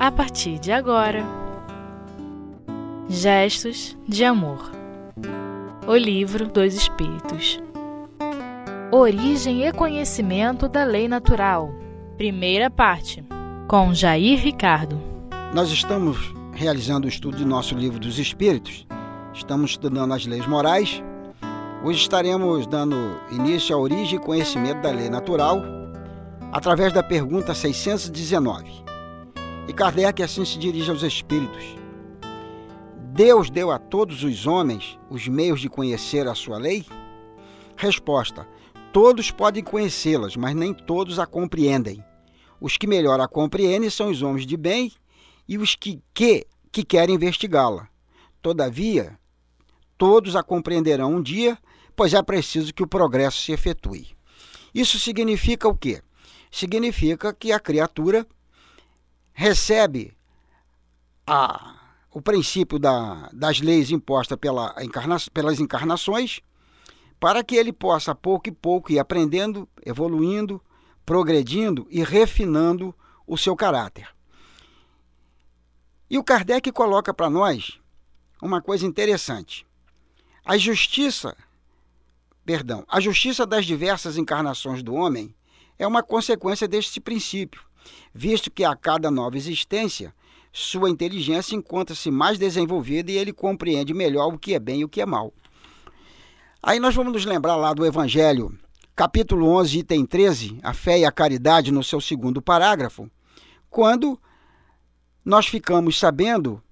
a partir de agora. Gestos de Amor O Livro dos Espíritos Origem e Conhecimento da Lei Natural Primeira parte Com Jair Ricardo Nós estamos realizando o estudo de nosso Livro dos Espíritos. Estamos estudando as leis morais. Hoje estaremos dando início à origem e conhecimento da lei natural através da pergunta 619. E Kardec assim se dirige aos espíritos. Deus deu a todos os homens os meios de conhecer a sua lei? Resposta: Todos podem conhecê-las, mas nem todos a compreendem. Os que melhor a compreendem são os homens de bem e os que, que, que querem investigá-la. Todavia, todos a compreenderão um dia, pois é preciso que o progresso se efetue. Isso significa o quê? Significa que a criatura recebe a o princípio da, das leis impostas pela encarna, pelas encarnações, para que ele possa, pouco e pouco, ir aprendendo, evoluindo, progredindo e refinando o seu caráter. E o Kardec coloca para nós uma coisa interessante. A justiça, perdão, a justiça das diversas encarnações do homem é uma consequência deste princípio, visto que a cada nova existência sua inteligência encontra-se mais desenvolvida e ele compreende melhor o que é bem e o que é mal. Aí nós vamos nos lembrar lá do Evangelho, capítulo 11, item 13, a fé e a caridade, no seu segundo parágrafo, quando nós ficamos sabendo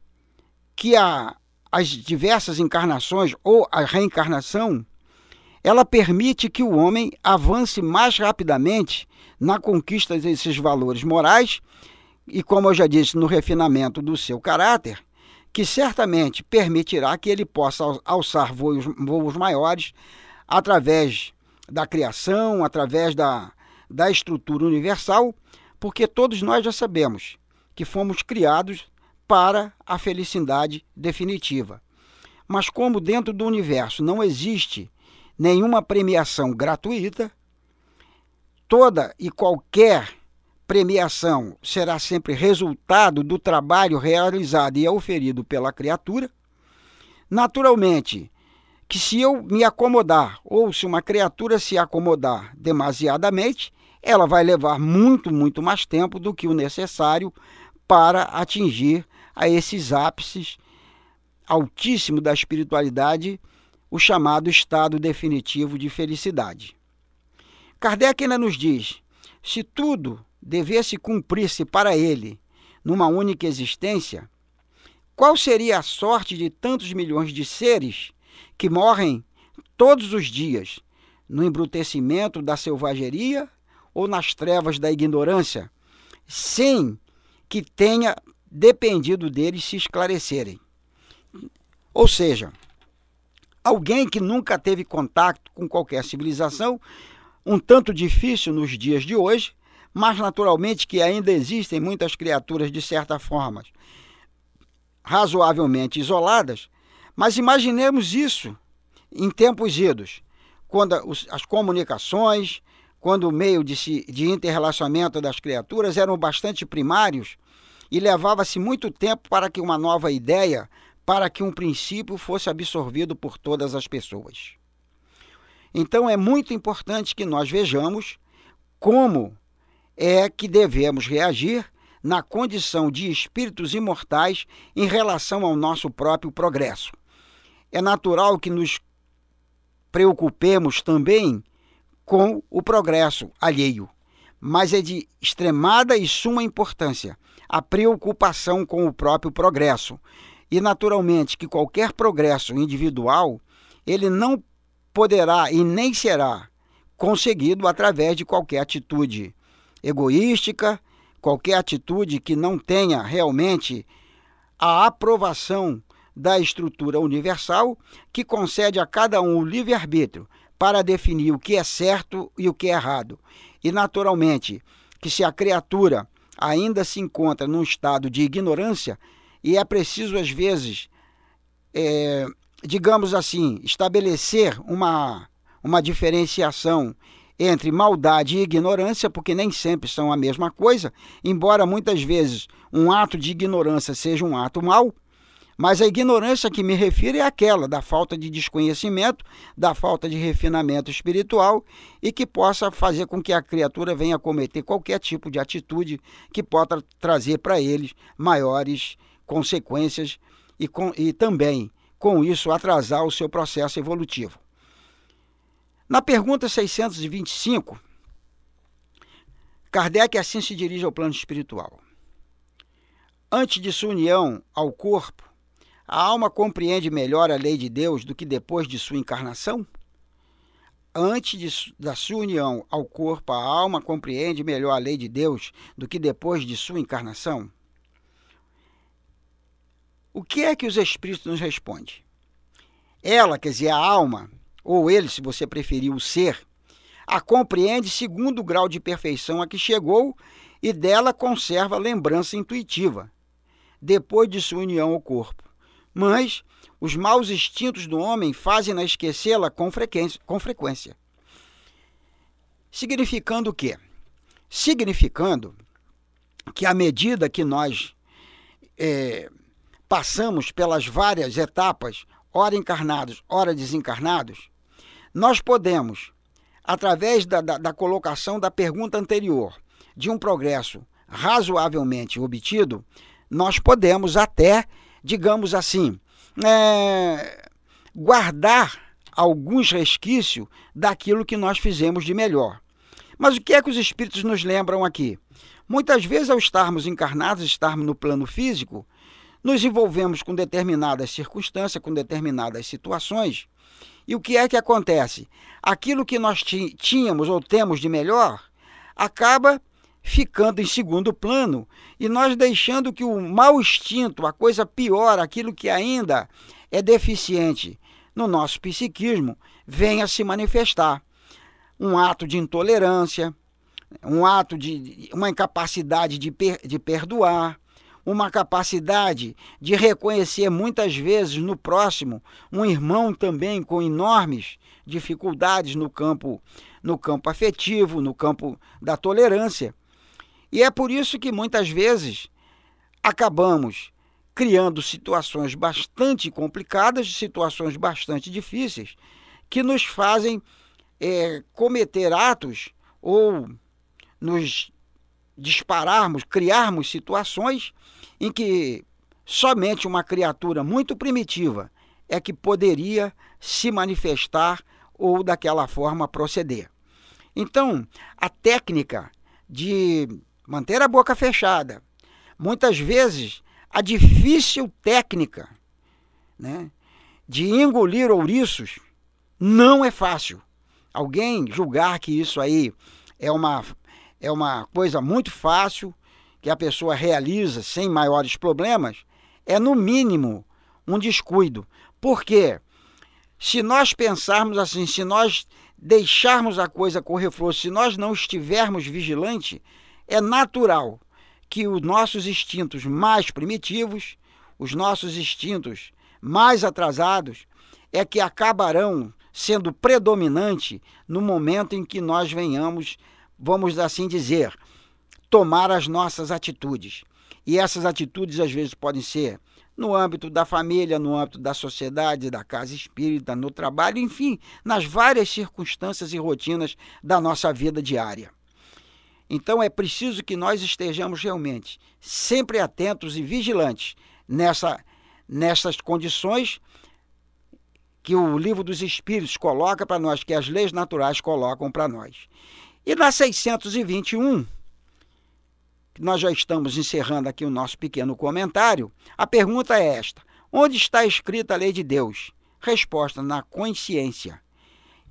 que a, as diversas encarnações ou a reencarnação, ela permite que o homem avance mais rapidamente na conquista desses valores morais e, como eu já disse, no refinamento do seu caráter, que certamente permitirá que ele possa alçar voos, voos maiores através da criação, através da, da estrutura universal, porque todos nós já sabemos que fomos criados para a felicidade definitiva. Mas como dentro do universo não existe nenhuma premiação gratuita, toda e qualquer premiação será sempre resultado do trabalho realizado e oferido pela criatura. Naturalmente, que se eu me acomodar ou se uma criatura se acomodar demasiadamente, ela vai levar muito, muito mais tempo do que o necessário para atingir a esses ápices altíssimo da espiritualidade, o chamado estado definitivo de felicidade. Kardec ainda nos diz: se tudo devesse cumprir-se para ele numa única existência, qual seria a sorte de tantos milhões de seres que morrem todos os dias no embrutecimento da selvageria ou nas trevas da ignorância, sem que tenha dependido deles se esclarecerem? Ou seja, alguém que nunca teve contato com qualquer civilização, um tanto difícil nos dias de hoje, mas naturalmente que ainda existem muitas criaturas de certa forma razoavelmente isoladas, mas imaginemos isso em tempos idos, quando as comunicações, quando o meio de, se, de interrelacionamento das criaturas eram bastante primários e levava-se muito tempo para que uma nova ideia, para que um princípio fosse absorvido por todas as pessoas. Então é muito importante que nós vejamos como é que devemos reagir na condição de espíritos imortais em relação ao nosso próprio progresso. É natural que nos preocupemos também com o progresso alheio, mas é de extremada e suma importância a preocupação com o próprio progresso. E naturalmente que qualquer progresso individual, ele não poderá e nem será conseguido através de qualquer atitude egoística, qualquer atitude que não tenha realmente a aprovação da estrutura universal que concede a cada um o livre-arbítrio para definir o que é certo e o que é errado. E, naturalmente, que se a criatura ainda se encontra num estado de ignorância, e é preciso, às vezes, é, digamos assim, estabelecer uma, uma diferenciação entre maldade e ignorância, porque nem sempre são a mesma coisa, embora muitas vezes um ato de ignorância seja um ato mau, mas a ignorância que me refiro é aquela da falta de desconhecimento, da falta de refinamento espiritual e que possa fazer com que a criatura venha a cometer qualquer tipo de atitude que possa trazer para eles maiores consequências e, com, e também, com isso, atrasar o seu processo evolutivo. Na pergunta 625, Kardec assim se dirige ao plano espiritual. Antes de sua união ao corpo, a alma compreende melhor a lei de Deus do que depois de sua encarnação? Antes de, da sua união ao corpo, a alma compreende melhor a lei de Deus do que depois de sua encarnação? O que é que os Espíritos nos respondem? Ela, quer dizer, a alma, ou ele, se você preferir, o ser, a compreende segundo o grau de perfeição a que chegou e dela conserva lembrança intuitiva, depois de sua união ao corpo. Mas os maus instintos do homem fazem-na esquecê-la com frequência, com frequência. Significando o quê? Significando que à medida que nós é, passamos pelas várias etapas, ora encarnados, ora desencarnados, nós podemos, através da, da, da colocação da pergunta anterior, de um progresso razoavelmente obtido, nós podemos até, digamos assim, é, guardar alguns resquícios daquilo que nós fizemos de melhor. Mas o que é que os espíritos nos lembram aqui? Muitas vezes, ao estarmos encarnados, estarmos no plano físico, nos envolvemos com determinadas circunstâncias, com determinadas situações, e o que é que acontece? Aquilo que nós tínhamos ou temos de melhor acaba ficando em segundo plano e nós deixando que o mal instinto, a coisa pior, aquilo que ainda é deficiente no nosso psiquismo, venha se manifestar. Um ato de intolerância, um ato de uma incapacidade de, per, de perdoar, uma capacidade de reconhecer muitas vezes no próximo um irmão também com enormes dificuldades no campo no campo afetivo, no campo da tolerância. E é por isso que muitas vezes acabamos criando situações bastante complicadas, situações bastante difíceis, que nos fazem é, cometer atos ou nos dispararmos, criarmos situações em que somente uma criatura muito primitiva é que poderia se manifestar ou daquela forma proceder. Então, a técnica de manter a boca fechada, muitas vezes a difícil técnica né, de engolir ouriços não é fácil. Alguém julgar que isso aí é uma, é uma coisa muito fácil, que a pessoa realiza sem maiores problemas, é no mínimo um descuido. Por quê? Se nós pensarmos assim, se nós deixarmos a coisa correr frouxo, se nós não estivermos vigilantes, é natural que os nossos instintos mais primitivos, os nossos instintos mais atrasados, é que acabarão sendo predominante no momento em que nós venhamos, vamos assim dizer, tomar as nossas atitudes. E essas atitudes às vezes podem ser no âmbito da família, no âmbito da sociedade, da casa espírita, no trabalho, enfim, nas várias circunstâncias e rotinas da nossa vida diária. Então é preciso que nós estejamos realmente sempre atentos e vigilantes nessa, nessas condições que o livro dos Espíritos coloca para nós, que as leis naturais colocam para nós. E na 621, nós já estamos encerrando aqui o nosso pequeno comentário, a pergunta é esta: onde está escrita a lei de Deus? Resposta: na consciência.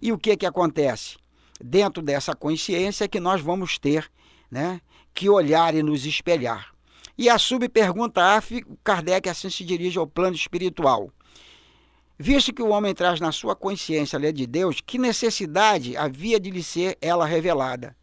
E o que, que acontece? Dentro dessa consciência é que nós vamos ter né, que olhar e nos espelhar. E a subpergunta A, Kardec assim se dirige ao plano espiritual. Visto que o homem traz na sua consciência a lei de Deus, que necessidade havia de lhe ser ela revelada?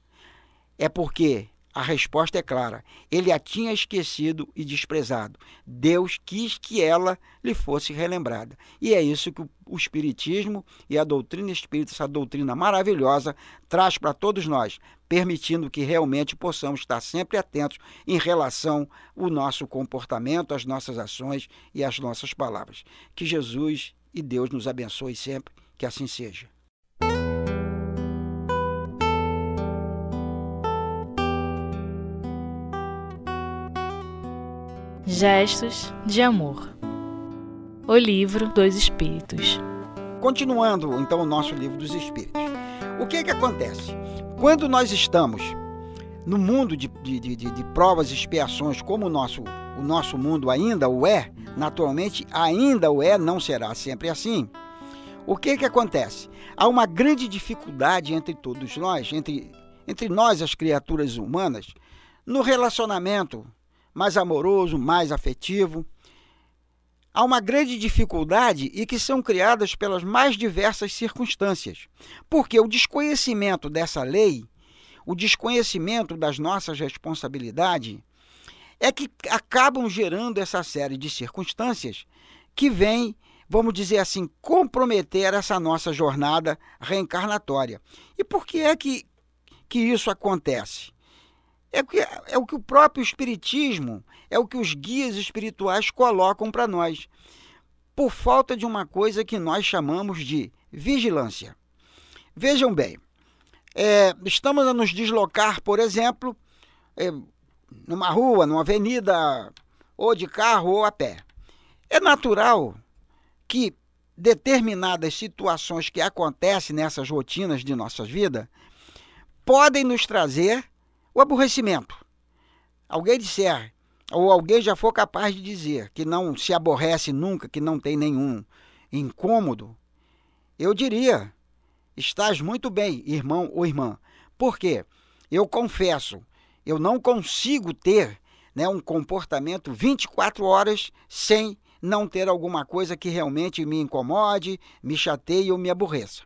É porque A resposta é clara. Ele a tinha esquecido e desprezado. Deus quis que ela lhe fosse relembrada. E é isso que o Espiritismo e a doutrina espírita, essa doutrina maravilhosa, traz para todos nós, permitindo que realmente possamos estar sempre atentos em relação ao nosso comportamento, às nossas ações e às nossas palavras. Que Jesus e Deus nos abençoe sempre, que assim seja. Gestos de Amor. O livro dos Espíritos. Continuando então o nosso livro dos Espíritos. O que é que acontece? Quando nós estamos no mundo de, de, de, de provas e expiações, como o nosso, o nosso mundo ainda o é, naturalmente ainda o é, não será sempre assim. O que que acontece? Há uma grande dificuldade entre todos nós, entre, entre nós, as criaturas humanas, no relacionamento mais amoroso, mais afetivo. Há uma grande dificuldade e que são criadas pelas mais diversas circunstâncias, porque o desconhecimento dessa lei, o desconhecimento das nossas responsabilidades, é que acabam gerando essa série de circunstâncias que vêm, vamos dizer assim, comprometer essa nossa jornada reencarnatória. E por que é que, que isso acontece? É que, é o que o próprio Espiritismo, é o que os guias espirituais colocam para nós, por falta de uma coisa que nós chamamos de vigilância. Vejam bem, é, estamos a nos deslocar, por exemplo, é, numa rua, numa avenida, ou de carro ou a pé. É natural que determinadas situações que acontecem nessas rotinas de nossas vidas podem nos trazer o aborrecimento. Alguém disser, ou alguém já for capaz de dizer que não se aborrece nunca, que não tem nenhum incômodo, eu diria: estás muito bem, irmão ou irmã. Por quê? Eu confesso, eu não consigo ter né, um comportamento 24 horas sem não ter alguma coisa que realmente me incomode, me chateie ou me aborreça.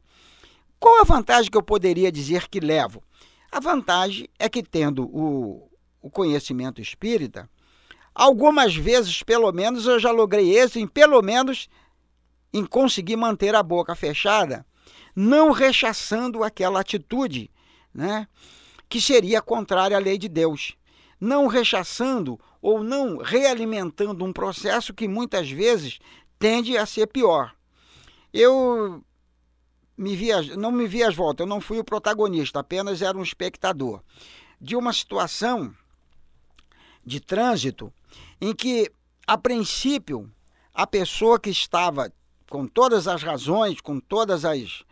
Qual a vantagem que eu poderia dizer que levo? A vantagem é que, tendo o, o conhecimento espírita, algumas vezes, pelo menos, eu já logrei êxito em, pelo menos, em conseguir manter a boca fechada, não rechaçando aquela atitude né, que seria contrária à lei de Deus. Não rechaçando ou não realimentando um processo que muitas vezes tende a ser pior. Eu me via, não me vi às voltas, eu não fui o protagonista, apenas era um espectador de uma situação de trânsito em que, a princípio, a pessoa que estava com todas as razões, com todas as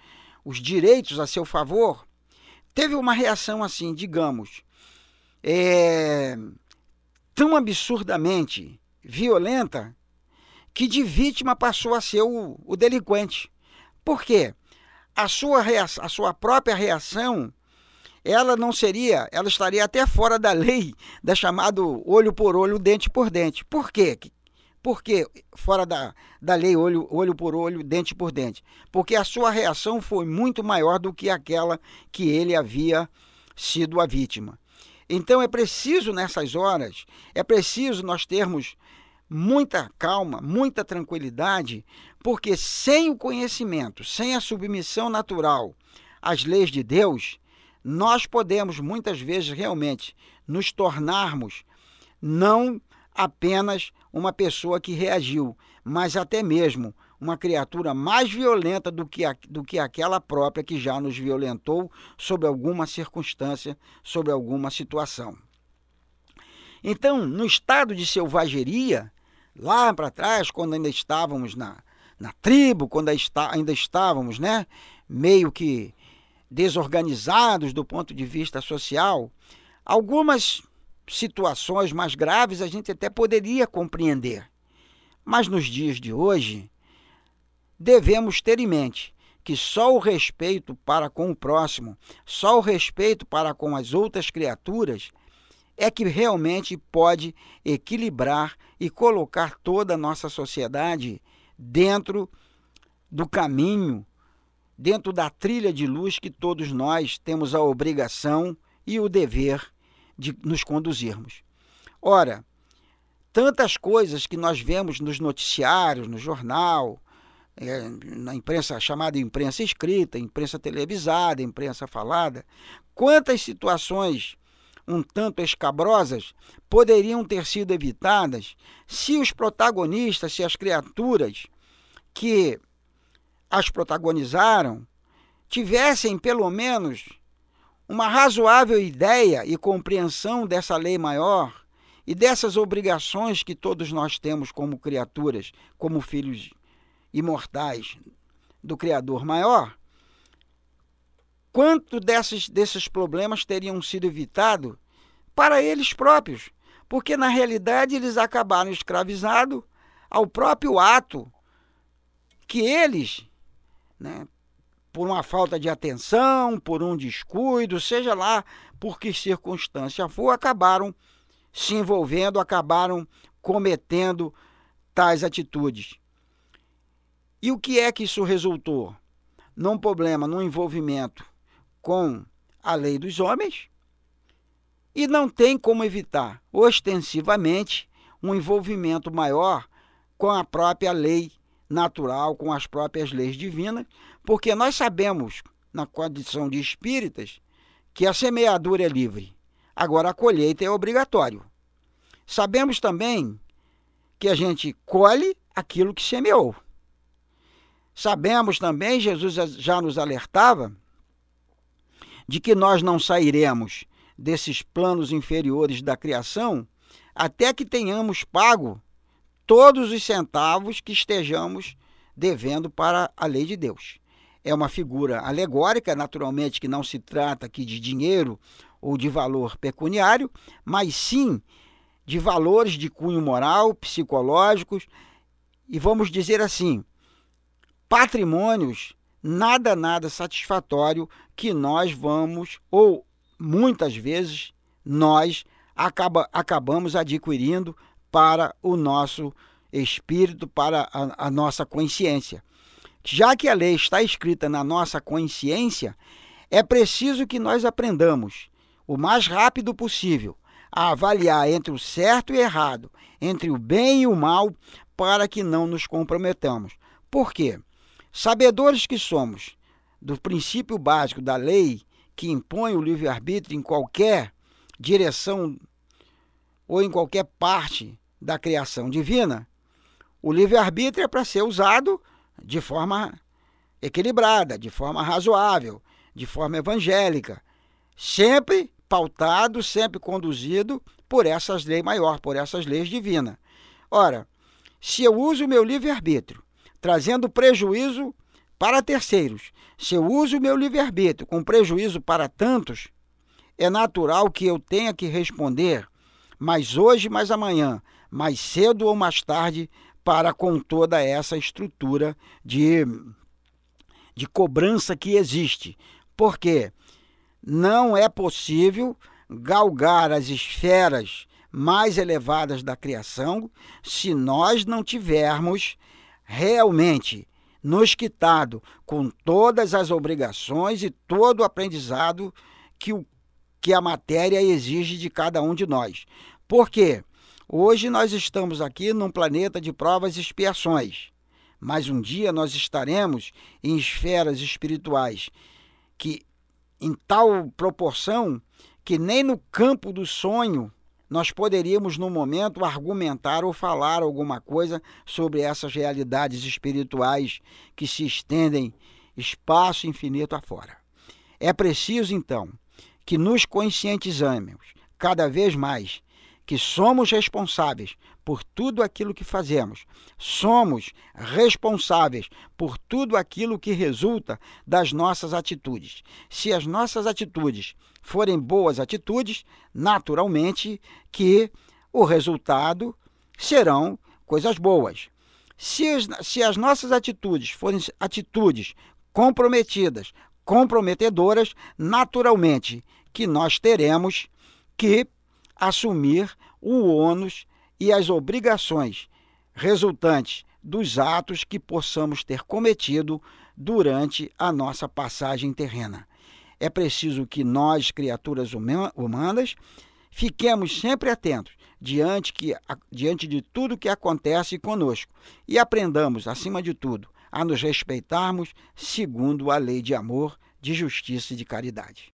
os direitos a seu favor, teve uma reação assim, digamos, é, tão absurdamente violenta que de vítima passou a ser o, o delinquente. Por quê? a sua, a sua própria reação ela não seria, ela estaria até fora da lei da chamado olho por olho, dente por dente. Por quê? Por que fora da, da lei olho, olho por olho, dente por dente? Porque a sua reação foi muito maior do que aquela que ele havia sido a vítima. Então é preciso nessas horas, é preciso nós termos muita calma, muita tranquilidade, porque sem o conhecimento, sem a submissão natural às leis de Deus, nós podemos muitas vezes realmente nos tornarmos não apenas uma pessoa que reagiu, mas até mesmo uma criatura mais violenta do que, a, do que aquela própria que já nos violentou sob alguma circunstância, sobre alguma situação. Então, no estado de selvageria, lá para trás, quando ainda estávamos na, na tribo, quando ainda estávamos né, meio que desorganizados do ponto de vista social, algumas situações mais graves a gente até poderia compreender. Mas nos dias de hoje, devemos ter em mente que só o respeito para com o próximo, só o respeito para com as outras criaturas é que realmente pode equilibrar e colocar toda a nossa sociedade dentro do caminho, dentro da trilha de luz que todos nós temos a obrigação e o dever de nos conduzirmos. Ora, tantas coisas que nós vemos nos noticiários, no jornal, é, na imprensa chamada imprensa escrita, imprensa televisada, imprensa falada, quantas situações um tanto escabrosas poderiam ter sido evitadas se os protagonistas, se as criaturas que as protagonizaram tivessem pelo menos uma razoável ideia e compreensão dessa lei maior e dessas obrigações que todos nós temos como criaturas, como filhos imortais do Criador maior, quanto desses, desses problemas teriam sido evitados para eles próprios? Porque, na realidade, eles acabaram escravizados ao próprio ato que eles, né, por uma falta de atenção, por um descuido, seja lá por que circunstância for, acabaram se envolvendo, acabaram cometendo tais atitudes. E o que é que isso resultou? Num problema, num envolvimento com a lei dos homens, e não tem como evitar ostensivamente um envolvimento maior com a própria lei natural, com as próprias leis divinas, porque nós sabemos, na condição de espíritas, que a semeadura é livre. Agora a colheita é obrigatório. Sabemos também que a gente colhe aquilo que semeou. Sabemos também, Jesus já nos alertava, de que nós não sairemos desses planos inferiores da criação até que tenhamos pago todos os centavos que estejamos devendo para a lei de Deus. É uma figura alegórica, naturalmente que não se trata aqui de dinheiro ou de valor pecuniário, mas sim de valores de cunho moral, psicológicos e vamos dizer assim, patrimônios nada nada satisfatório que nós vamos ou muitas vezes nós acaba, acabamos adquirindo para o nosso espírito, para a, a nossa consciência. Já que a lei está escrita na nossa consciência, é preciso que nós aprendamos o mais rápido possível a avaliar entre o certo e o errado, entre o bem e o mal, para que não nos comprometamos. Por quê? Sabedores que somos do princípio básico da lei que impõe o livre-arbítrio em qualquer direção ou em qualquer parte da criação divina, o livre-arbítrio é para ser usado de forma equilibrada, de forma razoável, de forma evangélica, sempre pautado, sempre conduzido por essas leis maiores, por essas leis divinas. Ora, se eu uso o meu livre-arbítrio trazendo prejuízo para terceiros, se eu uso o meu livre-arbítrio com prejuízo para tantos, é natural que eu tenha que responder, mais hoje, mais amanhã, mais cedo ou mais tarde, para com toda essa estrutura de, de cobrança que existe. Porque não é possível galgar as esferas mais elevadas da criação se nós não tivermos realmente nos quitado com todas as obrigações e todo o aprendizado que, o, que a matéria exige de cada um de nós. Por quê? Hoje nós estamos aqui num planeta de provas e expiações, mas um dia nós estaremos em esferas espirituais que, em tal proporção, que nem no campo do sonho nós poderíamos, no momento, argumentar ou falar alguma coisa sobre essas realidades espirituais que se estendem espaço infinito afora. É preciso, então, que nos conscientizamos cada vez mais que somos responsáveis por tudo aquilo que fazemos. Somos responsáveis por tudo aquilo que resulta das nossas atitudes. Se as nossas atitudes forem boas atitudes, naturalmente que o resultado serão coisas boas. Se as, se as nossas atitudes forem atitudes comprometidas, comprometedoras, naturalmente que nós teremos que assumir o ônus e as obrigações resultantes dos atos que possamos ter cometido durante a nossa passagem terrena. É preciso que nós, criaturas humanas, Fiquemos sempre atentos diante, que, diante de tudo que acontece conosco e aprendamos, acima de tudo, a nos respeitarmos segundo a lei de amor, de justiça e de caridade.